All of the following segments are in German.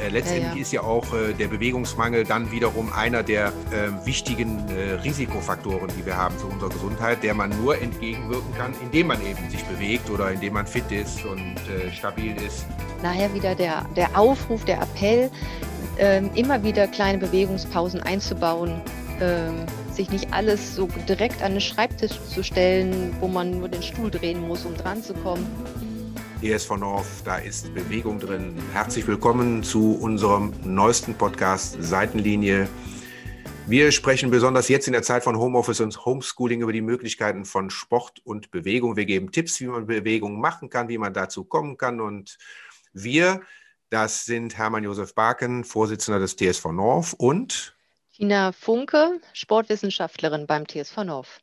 äh, letztendlich ja, ja. ist ja auch äh, der Bewegungsmangel dann wiederum einer der äh, wichtigen Risikofaktoren, die wir haben für unsere Gesundheit, der man nur entgegenwirken kann, indem man eben sich bewegt oder indem man fit ist und äh, stabil ist. Nachher wieder der, der Aufruf, der Appell, ähm, immer wieder kleine Bewegungspausen einzubauen. Ähm, sich nicht alles so direkt an den Schreibtisch zu stellen, wo man nur den Stuhl drehen muss, um dran zu kommen. ESV North, da ist Bewegung drin. Herzlich willkommen zu unserem neuesten Podcast Seitenlinie. Wir sprechen besonders jetzt in der Zeit von Homeoffice und Homeschooling über die Möglichkeiten von Sport und Bewegung. Wir geben Tipps, wie man Bewegung machen kann, wie man dazu kommen kann. Und wir, das sind Hermann Josef Barken, Vorsitzender des TSV North und Tina Funke, Sportwissenschaftlerin beim TSV North.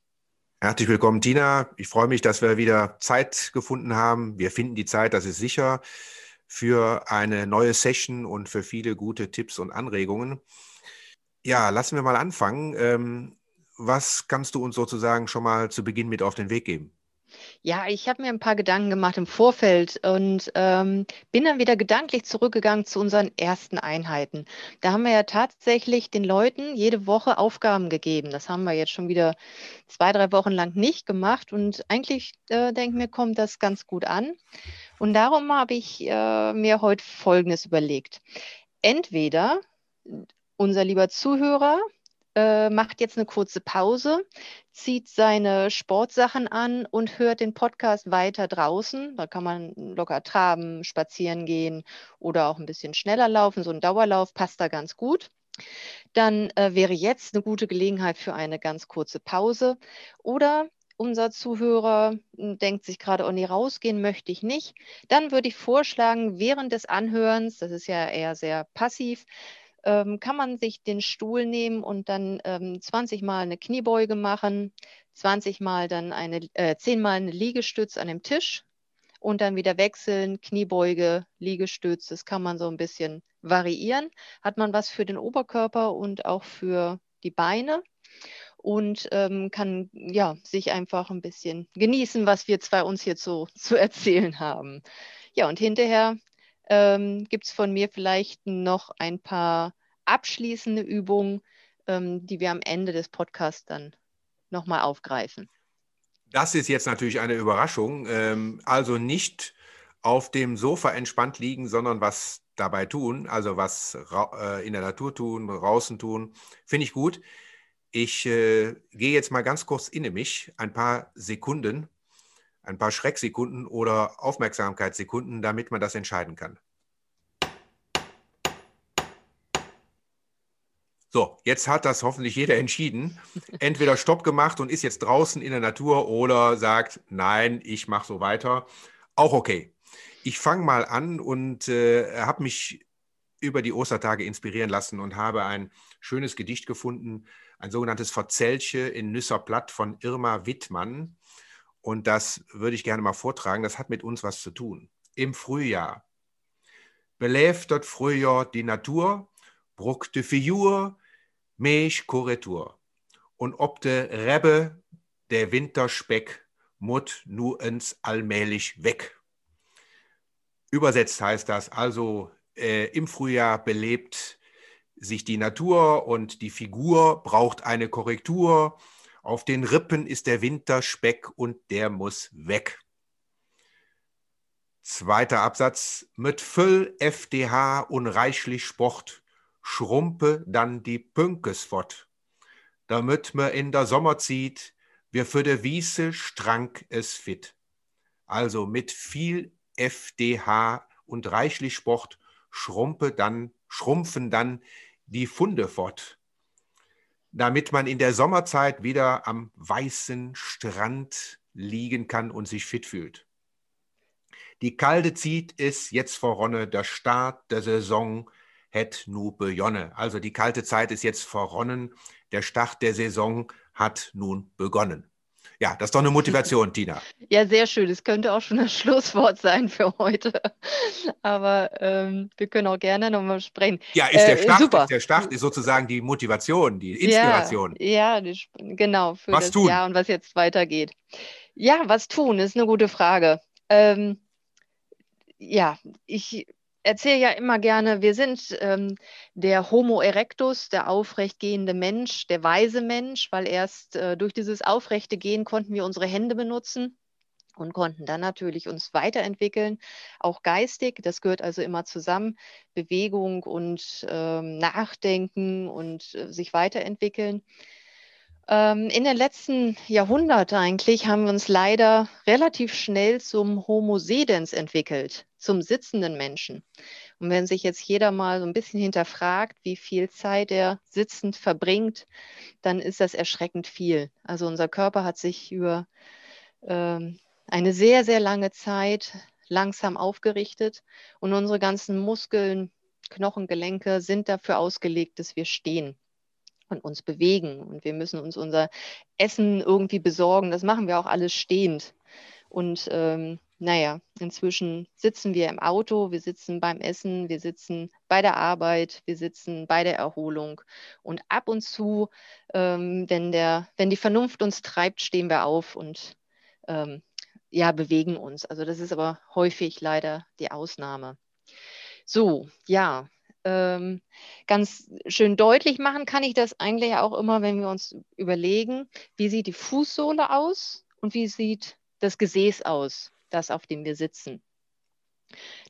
Herzlich willkommen, Tina. Ich freue mich, dass wir wieder Zeit gefunden haben. Wir finden die Zeit, das ist sicher, für eine neue Session und für viele gute Tipps und Anregungen. Ja, lassen wir mal anfangen. Ähm, was kannst du uns sozusagen schon mal zu Beginn mit auf den Weg geben? Ja, ich habe mir ein paar Gedanken gemacht im Vorfeld und ähm, bin dann wieder gedanklich zurückgegangen zu unseren ersten Einheiten. Da haben wir ja tatsächlich den Leuten jede Woche Aufgaben gegeben. Das haben wir jetzt schon wieder zwei, drei Wochen lang nicht gemacht und eigentlich äh, denke ich mir, kommt das ganz gut an. Und darum habe ich äh, mir heute Folgendes überlegt. Entweder unser lieber Zuhörer äh, macht jetzt eine kurze Pause, zieht seine Sportsachen an und hört den Podcast weiter draußen. Da kann man locker traben, spazieren gehen oder auch ein bisschen schneller laufen. So ein Dauerlauf passt da ganz gut. Dann äh, wäre jetzt eine gute Gelegenheit für eine ganz kurze Pause. Oder unser Zuhörer hm, denkt sich gerade, oh nee, rausgehen möchte ich nicht. Dann würde ich vorschlagen, während des Anhörens, das ist ja eher sehr passiv, ähm, kann man sich den Stuhl nehmen und dann ähm, 20 Mal eine Kniebeuge machen, 20 Mal dann eine, äh, 10 Mal eine Liegestütz an dem Tisch und dann wieder wechseln, Kniebeuge, Liegestütz, das kann man so ein bisschen variieren. Hat man was für den Oberkörper und auch für die Beine und ähm, kann ja sich einfach ein bisschen genießen, was wir zwei uns hier so zu erzählen haben. Ja, und hinterher ähm, gibt es von mir vielleicht noch ein paar abschließende Übungen, ähm, die wir am Ende des Podcasts dann nochmal aufgreifen. Das ist jetzt natürlich eine Überraschung. Ähm, also nicht auf dem Sofa entspannt liegen, sondern was dabei tun, also was äh, in der Natur tun, draußen tun, finde ich gut. Ich äh, gehe jetzt mal ganz kurz in mich, ein paar Sekunden ein paar Schrecksekunden oder Aufmerksamkeitssekunden, damit man das entscheiden kann. So, jetzt hat das hoffentlich jeder entschieden. Entweder Stopp gemacht und ist jetzt draußen in der Natur oder sagt, nein, ich mache so weiter. Auch okay. Ich fange mal an und äh, habe mich über die Ostertage inspirieren lassen und habe ein schönes Gedicht gefunden, ein sogenanntes Verzellche in Nüsserplatt von Irma Wittmann. Und das würde ich gerne mal vortragen. Das hat mit uns was zu tun. Im Frühjahr beläft dort Frühjahr die Natur, bruckte Figur, Mech Korrektur. Und ob de Rebbe der Winterspeck mut nu ins allmählich weg. Übersetzt heißt das also, äh, im Frühjahr belebt sich die Natur und die Figur braucht eine Korrektur auf den Rippen ist der Winterspeck und der muss weg. Zweiter Absatz. Mit Füll FDH und reichlich Sport schrumpe dann die Pünkes fort. Damit mir in der Sommer zieht, wir für de Wiese strank es fit. Also mit viel FDH und reichlich Sport schrumpe dann, schrumpfen dann die Funde fort damit man in der Sommerzeit wieder am weißen Strand liegen kann und sich fit fühlt. Die Kalte zieht es jetzt voronne, der Start der Saison het nu bejonne. Also die kalte Zeit ist jetzt verronnen, der Start der Saison hat nun begonnen. Ja, das ist doch eine Motivation, Tina. Ja, sehr schön. Es könnte auch schon das Schlusswort sein für heute. Aber ähm, wir können auch gerne nochmal sprechen. Ja, ist der, äh, Start, super. Ist der Start ist sozusagen die Motivation, die Inspiration. Ja, ja genau, für was das tun? Jahr und was jetzt weitergeht. Ja, was tun, ist eine gute Frage. Ähm, ja, ich erzähle ja immer gerne, wir sind ähm, der Homo erectus, der aufrechtgehende Mensch, der weise Mensch, weil erst äh, durch dieses aufrechte Gehen konnten wir unsere Hände benutzen und konnten dann natürlich uns weiterentwickeln, auch geistig. Das gehört also immer zusammen, Bewegung und ähm, Nachdenken und äh, sich weiterentwickeln. Ähm, in den letzten Jahrhunderten eigentlich haben wir uns leider relativ schnell zum Homo sedens entwickelt, zum sitzenden Menschen. Und wenn sich jetzt jeder mal so ein bisschen hinterfragt, wie viel Zeit er sitzend verbringt, dann ist das erschreckend viel. Also unser Körper hat sich über ähm, eine sehr, sehr lange Zeit langsam aufgerichtet und unsere ganzen Muskeln, Knochen, Gelenke sind dafür ausgelegt, dass wir stehen und uns bewegen. Und wir müssen uns unser Essen irgendwie besorgen. Das machen wir auch alles stehend. Und ähm, naja, inzwischen sitzen wir im Auto, wir sitzen beim Essen, wir sitzen bei der Arbeit, wir sitzen bei der Erholung. Und ab und zu, ähm, wenn, der, wenn die Vernunft uns treibt, stehen wir auf und ähm, ja, bewegen uns. Also das ist aber häufig leider die Ausnahme. So, ja, ähm, ganz schön deutlich machen kann ich das eigentlich auch immer, wenn wir uns überlegen, wie sieht die Fußsohle aus und wie sieht das Gesäß aus, das auf dem wir sitzen.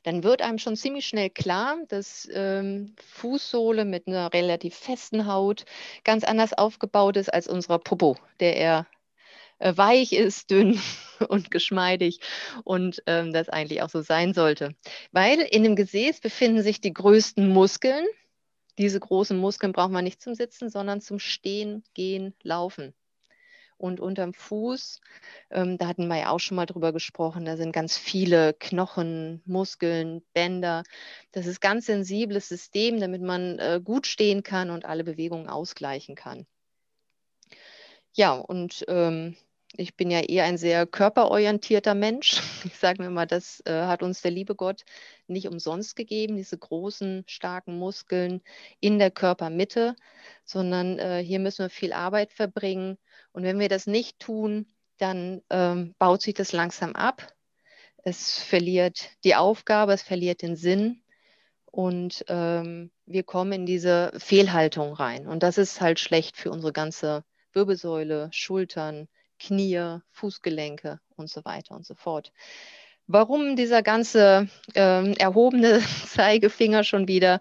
Dann wird einem schon ziemlich schnell klar, dass ähm, Fußsohle mit einer relativ festen Haut ganz anders aufgebaut ist als unser Popo, der eher weich ist, dünn und geschmeidig und ähm, das eigentlich auch so sein sollte. Weil in dem Gesäß befinden sich die größten Muskeln. Diese großen Muskeln braucht man nicht zum Sitzen, sondern zum Stehen, Gehen, Laufen. Und unterm Fuß, ähm, da hatten wir ja auch schon mal drüber gesprochen, da sind ganz viele Knochen, Muskeln, Bänder. Das ist ganz sensibles System, damit man äh, gut stehen kann und alle Bewegungen ausgleichen kann. Ja, und ähm, ich bin ja eher ein sehr körperorientierter Mensch. Ich sage mir immer, das äh, hat uns der liebe Gott nicht umsonst gegeben, diese großen, starken Muskeln in der Körpermitte, sondern äh, hier müssen wir viel Arbeit verbringen. Und wenn wir das nicht tun, dann ähm, baut sich das langsam ab. Es verliert die Aufgabe, es verliert den Sinn und ähm, wir kommen in diese Fehlhaltung rein. Und das ist halt schlecht für unsere ganze Wirbelsäule, Schultern, Knie, Fußgelenke und so weiter und so fort. Warum dieser ganze ähm, erhobene Zeigefinger schon wieder,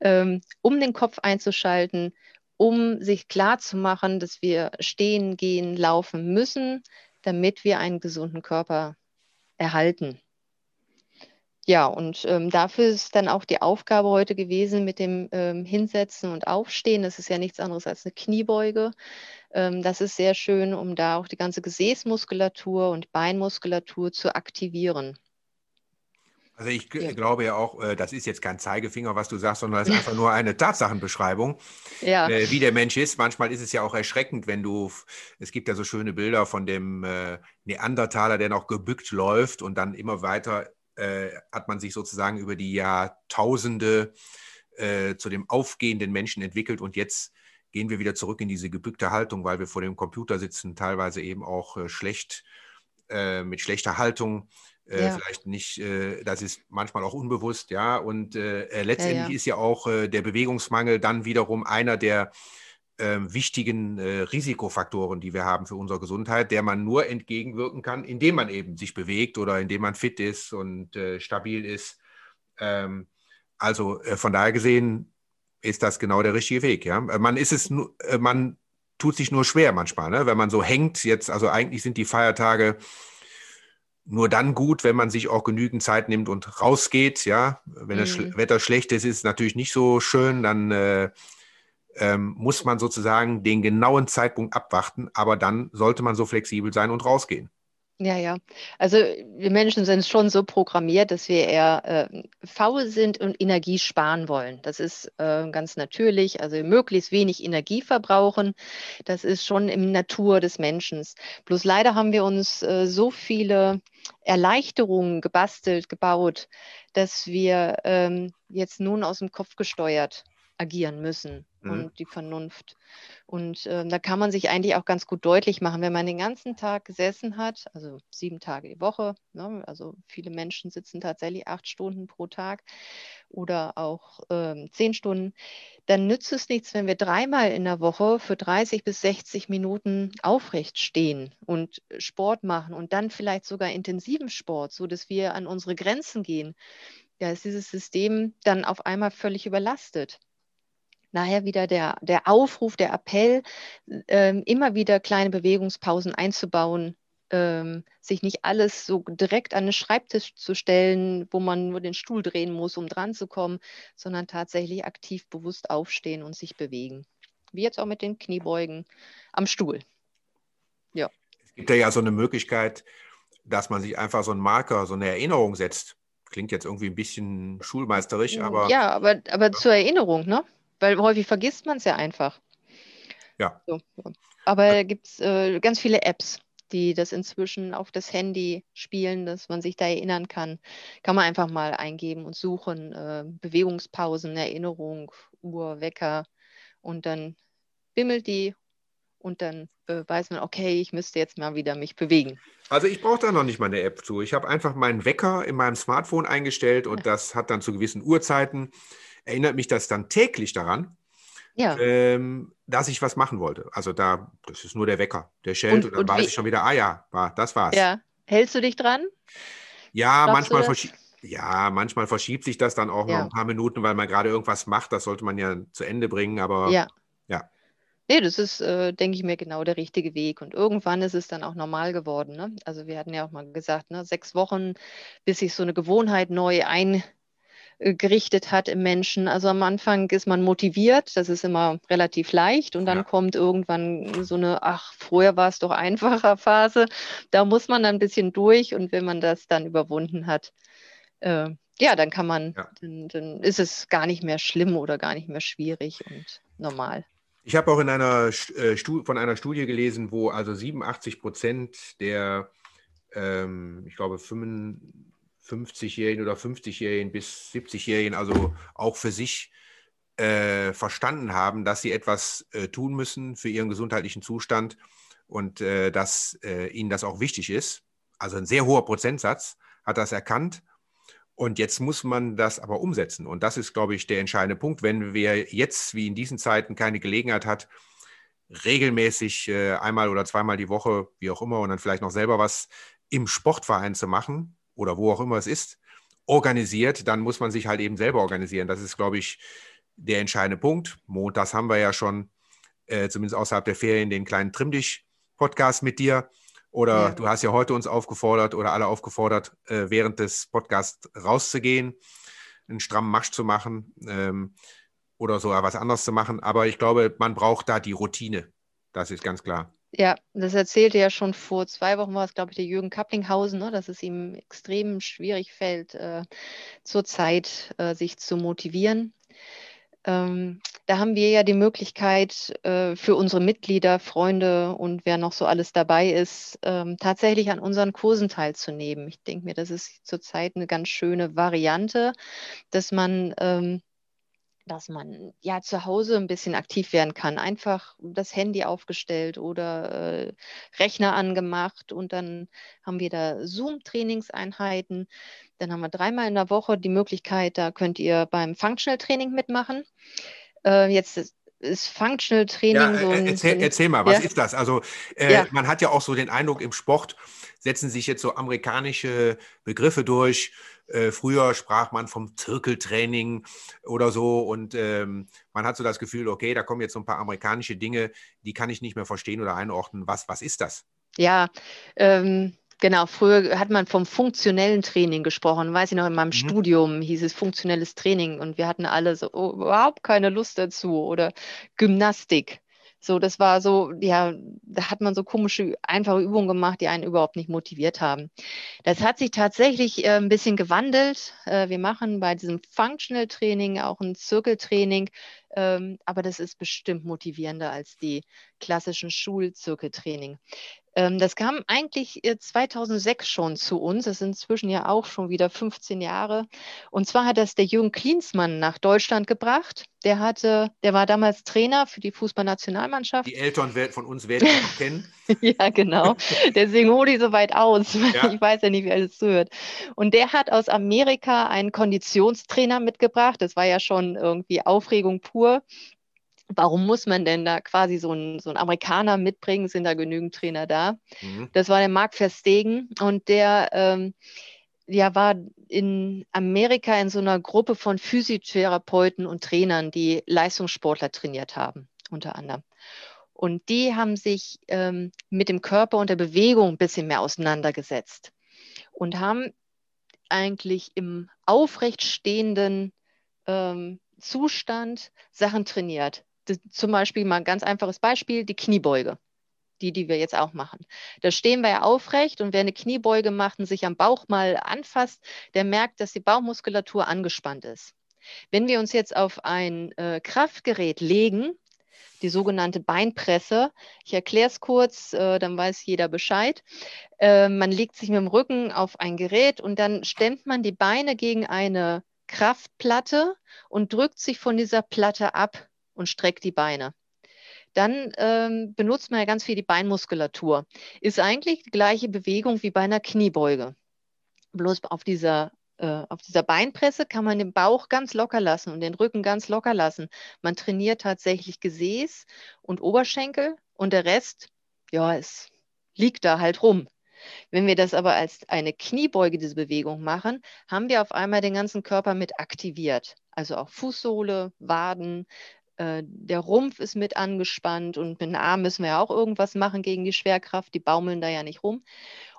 ähm, um den Kopf einzuschalten, um sich klar zu machen, dass wir stehen, gehen, laufen müssen, damit wir einen gesunden Körper erhalten. Ja, und ähm, dafür ist dann auch die Aufgabe heute gewesen mit dem ähm, Hinsetzen und Aufstehen. Das ist ja nichts anderes als eine Kniebeuge. Ähm, das ist sehr schön, um da auch die ganze Gesäßmuskulatur und Beinmuskulatur zu aktivieren. Also ich ja. glaube ja auch, äh, das ist jetzt kein Zeigefinger, was du sagst, sondern das ist einfach nur eine Tatsachenbeschreibung, ja. Äh, wie der Mensch ist. Manchmal ist es ja auch erschreckend, wenn du, es gibt ja so schöne Bilder von dem äh, Neandertaler, der noch gebückt läuft und dann immer weiter äh, hat man sich sozusagen über die Jahrtausende äh, zu dem aufgehenden Menschen entwickelt und jetzt gehen wir wieder zurück in diese gebückte Haltung, weil wir vor dem Computer sitzen, teilweise eben auch äh, schlecht, äh, mit schlechter Haltung. Äh, ja. Vielleicht nicht, äh, das ist manchmal auch unbewusst, ja. Und letztendlich ja, ja. ist ja auch der Bewegungsmangel dann wiederum einer der äh, wichtigen äh, Risikofaktoren, die wir haben für unsere Gesundheit, der man nur entgegenwirken kann, indem man eben sich bewegt oder indem man fit ist und äh, stabil ist. Ähm, also äh, von daher gesehen ist das genau der richtige Weg. Ja? Äh, man ist es, äh, man tut sich nur schwer manchmal, ne? wenn man so hängt. Jetzt, also eigentlich sind die Feiertage nur dann gut, wenn man sich auch genügend Zeit nimmt und rausgeht. Ja, wenn das mhm. Wetter schlecht ist, ist es natürlich nicht so schön. Dann äh, ähm, muss man sozusagen den genauen Zeitpunkt abwarten, aber dann sollte man so flexibel sein und rausgehen. Ja, ja. Also wir Menschen sind schon so programmiert, dass wir eher äh, faul sind und Energie sparen wollen. Das ist äh, ganz natürlich. Also möglichst wenig Energie verbrauchen. Das ist schon im Natur des Menschen. Bloß leider haben wir uns äh, so viele Erleichterungen gebastelt, gebaut, dass wir ähm, jetzt nun aus dem Kopf gesteuert agieren müssen mhm. und die Vernunft. Und äh, da kann man sich eigentlich auch ganz gut deutlich machen, wenn man den ganzen Tag gesessen hat, also sieben Tage die Woche, ne, also viele Menschen sitzen tatsächlich acht Stunden pro Tag oder auch ähm, zehn Stunden, dann nützt es nichts, wenn wir dreimal in der Woche für 30 bis 60 Minuten aufrecht stehen und Sport machen und dann vielleicht sogar intensiven Sport, sodass wir an unsere Grenzen gehen. Da ist dieses System dann auf einmal völlig überlastet. Daher wieder der, der Aufruf, der Appell, ähm, immer wieder kleine Bewegungspausen einzubauen, ähm, sich nicht alles so direkt an den Schreibtisch zu stellen, wo man nur den Stuhl drehen muss, um dran zu kommen, sondern tatsächlich aktiv bewusst aufstehen und sich bewegen. Wie jetzt auch mit den Kniebeugen am Stuhl. Ja. Es gibt ja so eine Möglichkeit, dass man sich einfach so einen Marker, so eine Erinnerung setzt. Klingt jetzt irgendwie ein bisschen schulmeisterisch, aber. Ja, aber, aber zur Erinnerung, ne? Weil häufig vergisst man es ja einfach. Ja. So. Aber da gibt es äh, ganz viele Apps, die das inzwischen auf das Handy spielen, dass man sich da erinnern kann. Kann man einfach mal eingeben und suchen. Äh, Bewegungspausen, Erinnerung, Uhr, Wecker. Und dann bimmelt die und dann äh, weiß man, okay, ich müsste jetzt mal wieder mich bewegen. Also ich brauche da noch nicht mal eine App zu. Ich habe einfach meinen Wecker in meinem Smartphone eingestellt und das hat dann zu gewissen Uhrzeiten erinnert mich das dann täglich daran, ja. ähm, dass ich was machen wollte. Also da, das ist nur der Wecker, der schellt und, und dann und weiß wie? ich schon wieder, ah ja, war, das war's. Ja, hältst du dich dran? Ja, manchmal verschiebt. Ja, manchmal verschiebt sich das dann auch ja. noch ein paar Minuten, weil man gerade irgendwas macht. Das sollte man ja zu Ende bringen, aber ja. ja. Nee, das ist, äh, denke ich mir, genau der richtige Weg. Und irgendwann ist es dann auch normal geworden. Ne? Also wir hatten ja auch mal gesagt, ne, sechs Wochen, bis sich so eine Gewohnheit neu ein, gerichtet hat im Menschen. Also am Anfang ist man motiviert, das ist immer relativ leicht und dann ja. kommt irgendwann so eine, ach, vorher war es doch einfacher Phase. Da muss man dann ein bisschen durch und wenn man das dann überwunden hat, äh, ja, dann kann man, ja. Dann, dann ist es gar nicht mehr schlimm oder gar nicht mehr schwierig und normal. Ich habe auch in einer äh, von einer Studie gelesen, wo also 87 Prozent der, ähm, ich glaube, 5, 50-Jährigen oder 50-Jährigen bis 70-Jährigen also auch für sich äh, verstanden haben, dass sie etwas äh, tun müssen für ihren gesundheitlichen Zustand und äh, dass äh, ihnen das auch wichtig ist. Also ein sehr hoher Prozentsatz hat das erkannt. Und jetzt muss man das aber umsetzen. Und das ist, glaube ich, der entscheidende Punkt. Wenn wir jetzt, wie in diesen Zeiten, keine Gelegenheit hat, regelmäßig äh, einmal oder zweimal die Woche, wie auch immer, und dann vielleicht noch selber was im Sportverein zu machen, oder wo auch immer es ist, organisiert, dann muss man sich halt eben selber organisieren. Das ist, glaube ich, der entscheidende Punkt. Montags haben wir ja schon, äh, zumindest außerhalb der Ferien, den kleinen Trimmdich-Podcast mit dir. Oder ja. du hast ja heute uns aufgefordert oder alle aufgefordert, äh, während des Podcasts rauszugehen, einen strammen Marsch zu machen ähm, oder sogar was anderes zu machen. Aber ich glaube, man braucht da die Routine. Das ist ganz klar. Ja, das erzählte ja schon vor zwei Wochen, war es, glaube ich, der Jürgen Kaplinghausen, ne, dass es ihm extrem schwierig fällt, äh, zurzeit äh, sich zu motivieren. Ähm, da haben wir ja die Möglichkeit äh, für unsere Mitglieder, Freunde und wer noch so alles dabei ist, ähm, tatsächlich an unseren Kursen teilzunehmen. Ich denke mir, das ist zurzeit eine ganz schöne Variante, dass man ähm, dass man ja zu Hause ein bisschen aktiv werden kann. Einfach das Handy aufgestellt oder äh, Rechner angemacht und dann haben wir da Zoom-Trainingseinheiten. Dann haben wir dreimal in der Woche die Möglichkeit, da könnt ihr beim Functional Training mitmachen. Äh, jetzt ist Functional Training ja, so ein, erzähl, erzähl, mal, was ja. ist das? Also äh, ja. man hat ja auch so den Eindruck, im Sport setzen sich jetzt so amerikanische Begriffe durch äh, früher sprach man vom Zirkeltraining oder so und ähm, man hat so das Gefühl, okay, da kommen jetzt so ein paar amerikanische Dinge, die kann ich nicht mehr verstehen oder einordnen. Was, was ist das? Ja, ähm, Genau, früher hat man vom funktionellen Training gesprochen. Weiß ich noch, in meinem mhm. Studium hieß es funktionelles Training und wir hatten alle so oh, überhaupt keine Lust dazu oder Gymnastik. So, das war so, ja, da hat man so komische, einfache Übungen gemacht, die einen überhaupt nicht motiviert haben. Das hat sich tatsächlich äh, ein bisschen gewandelt. Äh, wir machen bei diesem Functional Training auch ein Zirkeltraining, Ähm, aber das ist bestimmt motivierender als die klassischen Schulzirkeltraining. Ähm, das kam eigentlich 2006 äh, schon zu uns. Das sind inzwischen ja auch schon wieder 15 Jahre. Und zwar hat das der Jürgen Klinsmann nach Deutschland gebracht. Der hatte, der war damals Trainer für die Fußballnationalmannschaft. Die Eltern von uns werden ihn kennen. ja, genau. Deswegen hole ich so weit aus. Ja. Ich weiß ja nicht, wie alles zuhört. Und der hat aus Amerika einen Konditionstrainer mitgebracht. Das war ja schon irgendwie Aufregung pur warum muss man denn da quasi so einen so Amerikaner mitbringen? Sind da genügend Trainer da? Mhm. Das war der Marc Verstegen und der ähm, ja, war in Amerika in so einer Gruppe von Physiotherapeuten und Trainern, die Leistungssportler trainiert haben, unter anderem. Und die haben sich ähm, mit dem Körper und der Bewegung ein bisschen mehr auseinandergesetzt und haben eigentlich im aufrechtstehenden ähm, Zustand Sachen trainiert zum Beispiel mal ein ganz einfaches Beispiel, die Kniebeuge, die, die wir jetzt auch machen. Da stehen wir ja aufrecht und wer eine Kniebeuge macht und sich am Bauch mal anfasst, der merkt, dass die Bauchmuskulatur angespannt ist. Wenn wir uns jetzt auf ein äh, Kraftgerät legen, die sogenannte Beinpresse. Ich erkläre es kurz, äh, dann weiß jeder Bescheid. Äh, man legt sich mit dem Rücken auf ein Gerät und dann stemmt man die Beine gegen eine Kraftplatte und drückt sich von dieser Platte ab und streckt die Beine. Dann ähm, benutzt man ja ganz viel die Beinmuskulatur. Ist eigentlich die gleiche Bewegung wie bei einer Kniebeuge. Bloß auf dieser, äh, auf dieser Beinpresse kann man den Bauch ganz locker lassen und den Rücken ganz locker lassen. Man trainiert tatsächlich Gesäß und Oberschenkel und der Rest, ja, es liegt da halt rum. Wenn wir das aber als eine Kniebeuge, diese Bewegung machen, haben wir auf einmal den ganzen Körper mit aktiviert. Also auch Fußsohle, Waden, äh, der Rumpf ist mit angespannt und mit den Armen müssen wir ja auch irgendwas machen gegen die Schwerkraft. Die baumeln da ja nicht rum.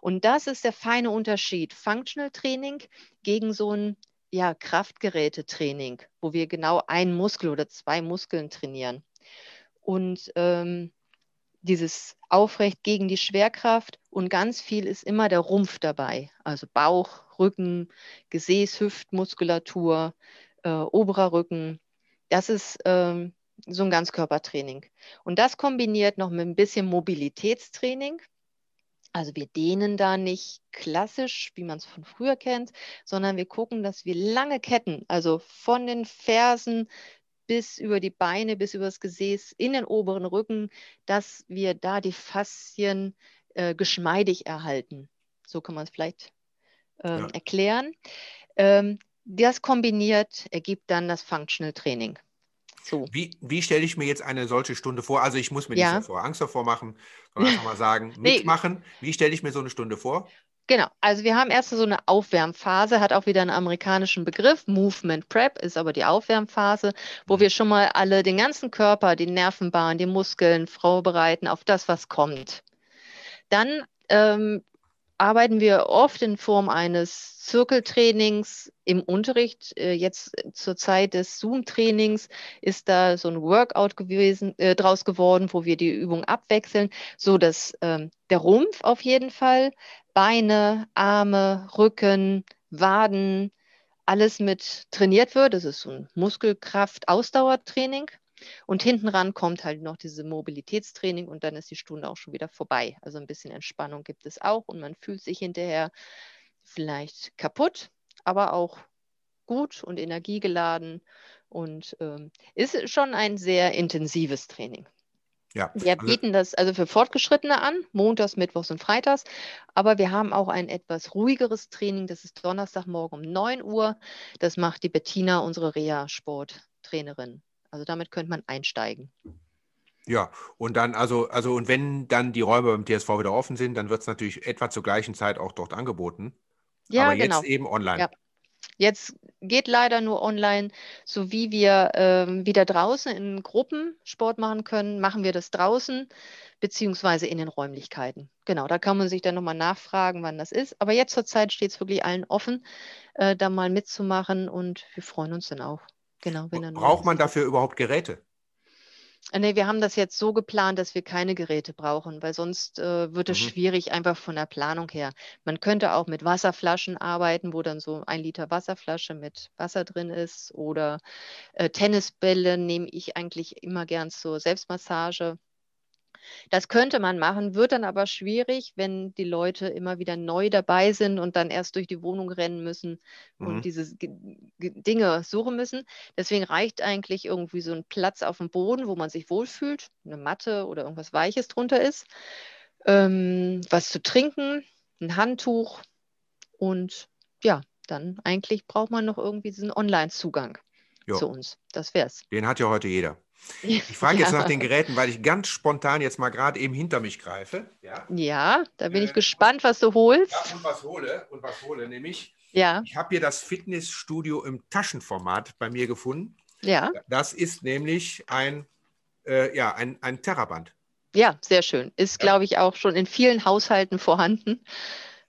Und das ist der feine Unterschied. Functional Training gegen so ein ja, Kraftgerätetraining, wo wir genau einen Muskel oder zwei Muskeln trainieren. Und ähm, dieses Aufrecht gegen die Schwerkraft und ganz viel ist immer der Rumpf dabei. Also Bauch, Rücken, Gesäß, Hüftmuskulatur, äh, oberer Rücken, das ist ähm, so ein Ganzkörpertraining. Und das kombiniert noch mit ein bisschen Mobilitätstraining. Also wir dehnen da nicht klassisch, wie man es von früher kennt, sondern wir gucken, dass wir lange Ketten, also von den Fersen bis über die Beine, bis über das Gesäß, in den oberen Rücken, dass wir da die Faszien äh, geschmeidig erhalten. So kann man es vielleicht ähm, ja. erklären. Ähm, das kombiniert ergibt dann das Functional Training. So. Wie, wie stelle ich mir jetzt eine solche Stunde vor? Also ich muss mir ja. nicht davor Angst davor machen, sondern einfach mal sagen, mitmachen. Wie stelle ich mir so eine Stunde vor? Genau, also wir haben erst so eine Aufwärmphase, hat auch wieder einen amerikanischen Begriff. Movement Prep ist aber die Aufwärmphase, wo mhm. wir schon mal alle den ganzen Körper, die Nervenbahn, die Muskeln vorbereiten auf das, was kommt. Dann ähm, arbeiten wir oft in Form eines Zirkeltrainings im Unterricht. Äh, jetzt zur Zeit des Zoom-Trainings ist da so ein Workout gewesen, äh, draus geworden, wo wir die Übung abwechseln, so dass ähm, der Rumpf auf jeden Fall, Beine, Arme, Rücken, Waden, alles mit trainiert wird. Das ist so ein Muskelkraft-Ausdauertraining. Und hinten ran kommt halt noch diese Mobilitätstraining und dann ist die Stunde auch schon wieder vorbei. Also ein bisschen Entspannung gibt es auch und man fühlt sich hinterher vielleicht kaputt, aber auch gut und energiegeladen und ähm, ist schon ein sehr intensives Training. Ja, wir also, bieten das also für Fortgeschrittene an, montags, mittwochs und freitags. Aber wir haben auch ein etwas ruhigeres Training. Das ist Donnerstagmorgen um 9 Uhr. Das macht die Bettina, unsere Reha-Sporttrainerin. Also damit könnte man einsteigen. Ja, und dann, also, also, und wenn dann die Räume beim TSV wieder offen sind, dann wird es natürlich etwa zur gleichen Zeit auch dort angeboten. Ja, Aber genau. jetzt eben online. Ja. Jetzt geht leider nur online, so wie wir ähm, wieder draußen in Gruppen Sport machen können, machen wir das draußen beziehungsweise in den Räumlichkeiten. Genau, da kann man sich dann nochmal nachfragen, wann das ist. Aber jetzt zur Zeit steht es wirklich allen offen, äh, da mal mitzumachen und wir freuen uns dann auch. Genau, Braucht man dafür überhaupt Geräte? Nee, wir haben das jetzt so geplant, dass wir keine Geräte brauchen, weil sonst äh, wird es Mhm. schwierig, einfach von der Planung her. Man könnte auch mit Wasserflaschen arbeiten, wo dann so ein Liter Wasserflasche mit Wasser drin ist. Oder äh, Tennisbälle nehme ich eigentlich immer gern zur Selbstmassage. Das könnte man machen, wird dann aber schwierig, wenn die Leute immer wieder neu dabei sind und dann erst durch die Wohnung rennen müssen und Mhm. diese G- G- Dinge suchen müssen. Deswegen reicht eigentlich irgendwie so ein Platz auf dem Boden, wo man sich wohlfühlt, eine Matte oder irgendwas Weiches drunter ist, ähm, was zu trinken, ein Handtuch und ja, dann eigentlich braucht man noch irgendwie diesen Online-Zugang zu uns. Das wär's. Den hat ja heute jeder. Ich frage jetzt Ja. nach den Geräten, weil ich ganz spontan jetzt mal gerade eben hinter mich greife. Ja. Ja, da bin Äh, ich gespannt, was du holst. ja und was hole, und was hole, nämlich, Ja, ich habe hier das Fitnessstudio im Taschenformat bei mir gefunden. ja, Das ist nämlich ein, äh, ja, ein, ein Terraband. ja, sehr schön. Ist, glaube ich, auch schon in vielen Haushalten vorhanden.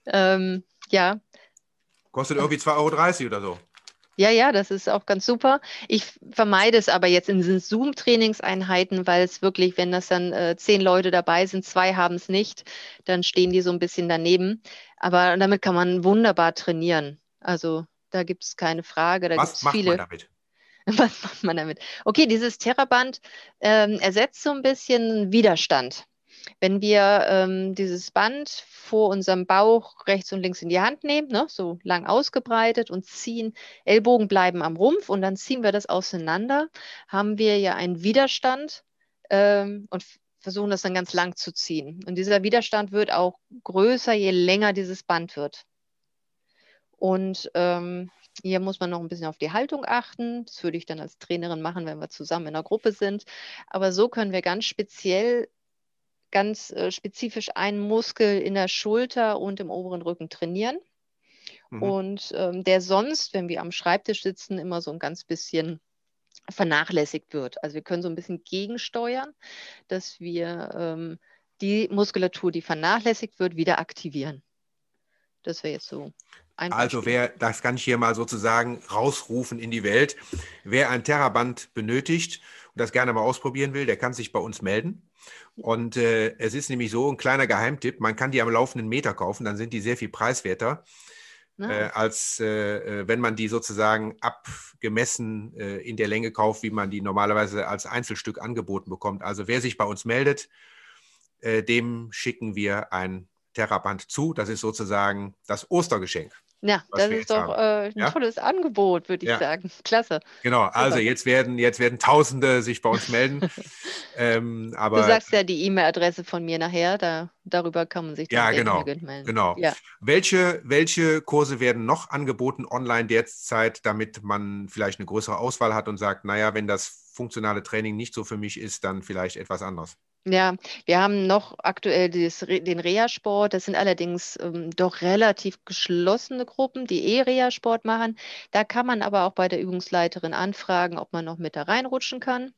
Ähm, ja, Kostet irgendwie 2,30 Euro oder so. Ja, ja, das ist auch ganz super. Ich vermeide es aber jetzt in diesen Zoom-Trainingseinheiten, weil es wirklich, wenn das dann äh, zehn Leute dabei sind, zwei haben es nicht, dann stehen die so ein bisschen daneben. Aber damit kann man wunderbar trainieren. Also da gibt es keine Frage. Da gibt Was es macht viele. man damit? Was macht man damit? Okay, dieses Terraband ähm, ersetzt so ein bisschen Widerstand. Wenn wir ähm, dieses Band vor unserem Bauch rechts und links in die Hand nehmen, ne, so lang ausgebreitet und ziehen, Ellbogen bleiben am Rumpf und dann ziehen wir das auseinander, haben wir ja einen Widerstand ähm, und versuchen das dann ganz lang zu ziehen. Und dieser Widerstand wird auch größer, je länger dieses Band wird. Und ähm, hier muss man noch ein bisschen auf die Haltung achten. Das würde ich dann als Trainerin machen, wenn wir zusammen in einer Gruppe sind. Aber so können wir ganz speziell, ganz äh, spezifisch einen Muskel in der Schulter und im oberen Rücken trainieren. Mhm. Und ähm, der sonst, wenn wir am Schreibtisch sitzen, immer so ein ganz bisschen vernachlässigt wird. Also wir können so ein bisschen gegensteuern, dass wir ähm, die Muskulatur, die vernachlässigt wird, wieder aktivieren. Das wäre jetzt so ein Also wer, das kann ich hier mal sozusagen rausrufen in die Welt, wer ein Terraband benötigt das gerne mal ausprobieren will, der kann sich bei uns melden. Und äh, es ist nämlich so ein kleiner Geheimtipp, man kann die am laufenden Meter kaufen, dann sind die sehr viel preiswerter, Na, äh, als äh, äh, wenn man die sozusagen abgemessen äh, in der Länge kauft, wie man die normalerweise als Einzelstück angeboten bekommt. Also wer sich bei uns meldet, äh, dem schicken wir ein Terraband zu. Das ist sozusagen das Ostergeschenk. Ja, das ist doch äh, ein Ja? tolles Angebot, würde ich Ja. sagen. Klasse. Genau, also Super. jetzt werden, jetzt werden Tausende sich bei uns melden. ähm, Du aber sagst ja die E-Mail-Adresse von mir nachher, da, darüber kann man sich dann Ja, genau, melden. genau. Ja. welche, welche Kurse werden noch angeboten online derzeit, damit man vielleicht eine größere Auswahl hat und sagt, naja, wenn das funktionale Training nicht so für mich ist, dann vielleicht etwas anderes. Ja, wir haben noch aktuell dieses, den Reha-Sport. Das sind allerdings ähm, doch relativ geschlossene Gruppen, die eh Reha-Sport machen. Da kann man aber auch bei der Übungsleiterin anfragen, ob man noch mit da reinrutschen kann.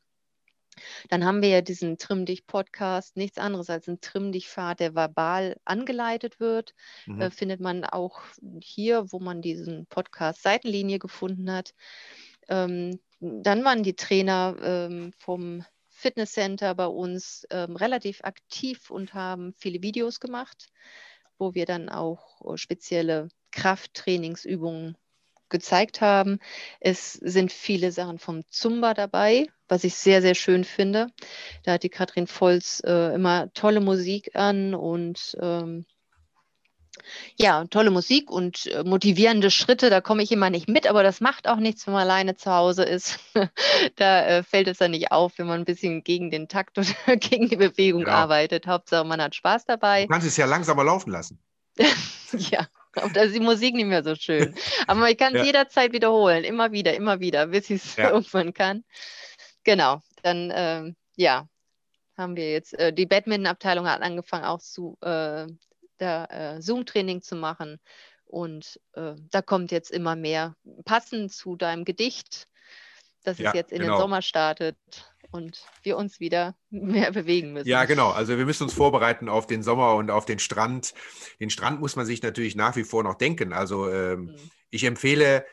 Dann haben wir ja diesen Trimm dich Podcast, nichts anderes als ein Trimm dich Pfad, der verbal angeleitet wird. Mhm. Äh, findet man auch hier, wo man diesen Podcast Seitenlinie gefunden hat. Ähm, dann waren die Trainer ähm, vom Fitnesscenter bei uns ähm, relativ aktiv und haben viele Videos gemacht, wo wir dann auch äh, spezielle Krafttrainingsübungen gezeigt haben. Es sind viele Sachen vom Zumba dabei, was ich sehr, sehr schön finde. Da hat die Katrin Volz äh, immer tolle Musik an und ähm, ja, tolle Musik und äh, motivierende Schritte. Da komme ich immer nicht mit, aber das macht auch nichts, wenn man alleine zu Hause ist. da äh, fällt es dann nicht auf, wenn man ein bisschen gegen den Takt oder gegen die Bewegung Genau. arbeitet. Hauptsache, man hat Spaß dabei. Du kannst es ja langsamer laufen lassen. Ja, und da ist die Musik nicht mehr so schön. Aber ich kann es Ja. jederzeit wiederholen, immer wieder, immer wieder, bis ich es Ja. irgendwann kann. Genau, dann ähm, ja, haben wir jetzt, äh, die Badminton-Abteilung hat angefangen auch zu äh, da, äh, Zoom-Training zu machen. Und äh, da kommt jetzt immer mehr, passend zu deinem Gedicht, das Ja, es jetzt in genau. den Sommer startet und wir uns wieder mehr bewegen müssen. Ja, genau. Also wir müssen uns vorbereiten auf den Sommer und auf den Strand. Den Strand muss man sich natürlich nach wie vor noch denken. Also ähm, Mhm. ich empfehle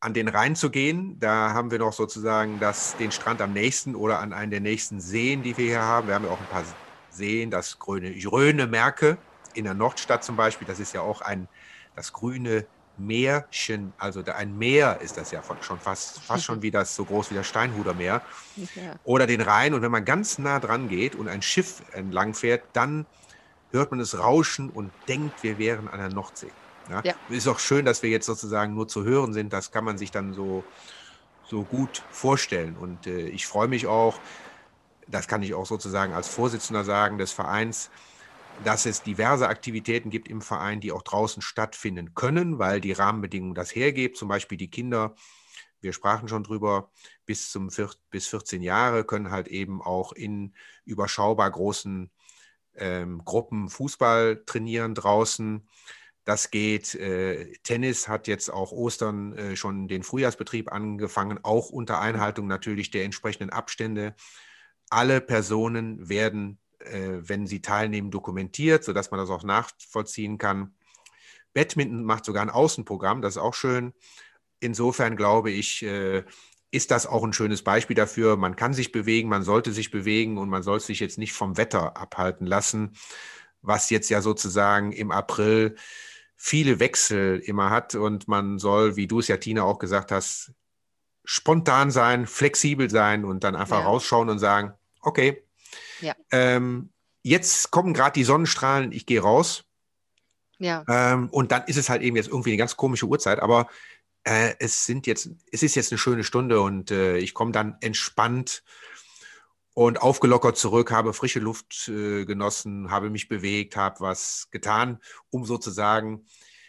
an den Rhein zu gehen. Da haben wir noch sozusagen das, den Strand am nächsten oder an einen der nächsten Seen, die wir hier haben. Wir haben ja auch ein paar Seen, das grüne Rhöne-Merke in der Nordstadt zum Beispiel. Das ist ja auch ein, das grüne Märchen, also ein Meer ist das ja schon fast, fast schon wie das, so groß wie das Steinhuder Meer. Ja. Oder den Rhein. Und wenn man ganz nah dran geht und ein Schiff entlang fährt, dann hört man es rauschen und denkt, wir wären an der Nordsee. Ja? ja. Ist auch schön, dass wir jetzt sozusagen nur zu hören sind. Das kann man sich dann so, so gut vorstellen. Und äh, ich freue mich auch, das kann ich auch sozusagen als Vorsitzender sagen des Vereins, dass es diverse Aktivitäten gibt im Verein, die auch draußen stattfinden können, weil die Rahmenbedingungen das hergeben. Zum Beispiel die Kinder, wir sprachen schon drüber, bis zum bis 14 Jahre können halt eben auch in überschaubar großen ähm, Gruppen Fußball trainieren draußen. Das geht. Äh, Tennis hat jetzt auch Ostern äh, schon den Frühjahrsbetrieb angefangen, auch unter Einhaltung natürlich der entsprechenden Abstände. Alle Personen werden, wenn sie teilnehmen, dokumentiert, sodass man das auch nachvollziehen kann. Badminton macht sogar ein Außenprogramm, das ist auch schön. Insofern glaube ich, äh, ist das auch ein schönes Beispiel dafür. Man kann sich bewegen, man sollte sich bewegen und man soll sich jetzt nicht vom Wetter abhalten lassen, was jetzt ja sozusagen im April viele Wechsel immer hat und man soll, wie du es ja, Tina, auch gesagt hast, spontan sein, flexibel sein und dann einfach ja. rausschauen und sagen, okay, ja. ähm, jetzt kommen gerade die Sonnenstrahlen, ich gehe raus. Ja. Ähm, und dann ist es halt eben jetzt irgendwie eine ganz komische Uhrzeit, aber äh, es sind jetzt, es ist jetzt eine schöne Stunde und äh, ich komme dann entspannt und aufgelockert zurück, habe frische Luft äh, genossen, habe mich bewegt, habe was getan, um sozusagen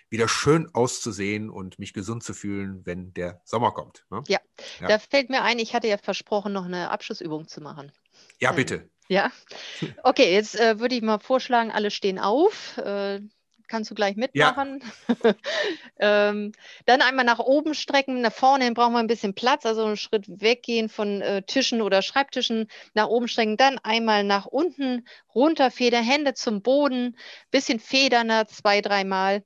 wieder schön auszusehen und mich gesund zu fühlen, wenn der Sommer kommt. Ne? Ja. ja. da fällt mir ein, ich hatte ja versprochen, noch eine Abschlussübung zu machen. Ja, bitte. Ja. Okay, jetzt äh, würde ich mal vorschlagen, alle stehen auf. Äh, kannst du gleich mitmachen. Ja. ähm, dann einmal nach oben strecken, nach vorne hin brauchen wir ein bisschen Platz, also einen Schritt weggehen von äh, Tischen oder Schreibtischen, nach oben strecken, dann einmal nach unten, runter, Feder, Hände zum Boden, bisschen federner, zwei, dreimal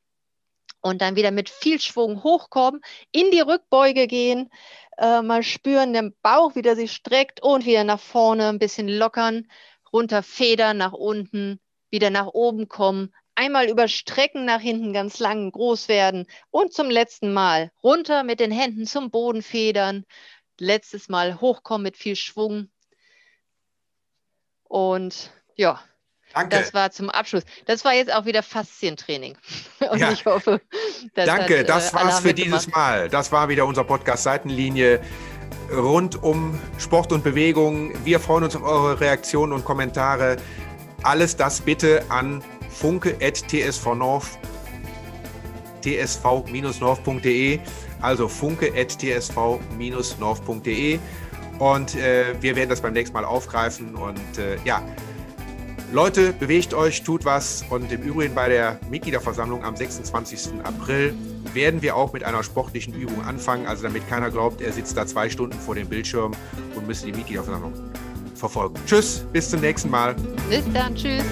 und dann wieder mit viel Schwung hochkommen, in die Rückbeuge gehen, äh, mal spüren, den Bauch wieder sich streckt und wieder nach vorne ein bisschen lockern, runter federn, nach unten, wieder nach oben kommen, Einmal überstrecken nach hinten ganz lang, groß werden und zum letzten Mal runter mit den Händen zum Boden federn. Letztes Mal hochkommen mit viel Schwung. Und ja, Danke. Das war zum Abschluss. Das war jetzt auch wieder Faszientraining. Und ja. ich hoffe, das Danke, hat, das äh, war's für dieses Mal. Das war wieder unser Podcast Seitenlinie rund um Sport und Bewegung. Wir freuen uns auf eure Reaktionen und Kommentare. Alles das bitte an funke.tsv-north tsv-north.de, also funke.tsv-north.de und äh, wir werden das beim nächsten Mal aufgreifen und äh, ja, Leute, bewegt euch, tut was und im Übrigen bei der Mitgliederversammlung am 26. April werden wir auch mit einer sportlichen Übung anfangen, also damit keiner glaubt, er sitzt da zwei Stunden vor dem Bildschirm und müsste die Mitgliederversammlung verfolgen. Tschüss, bis zum nächsten Mal. Bis dann, tschüss.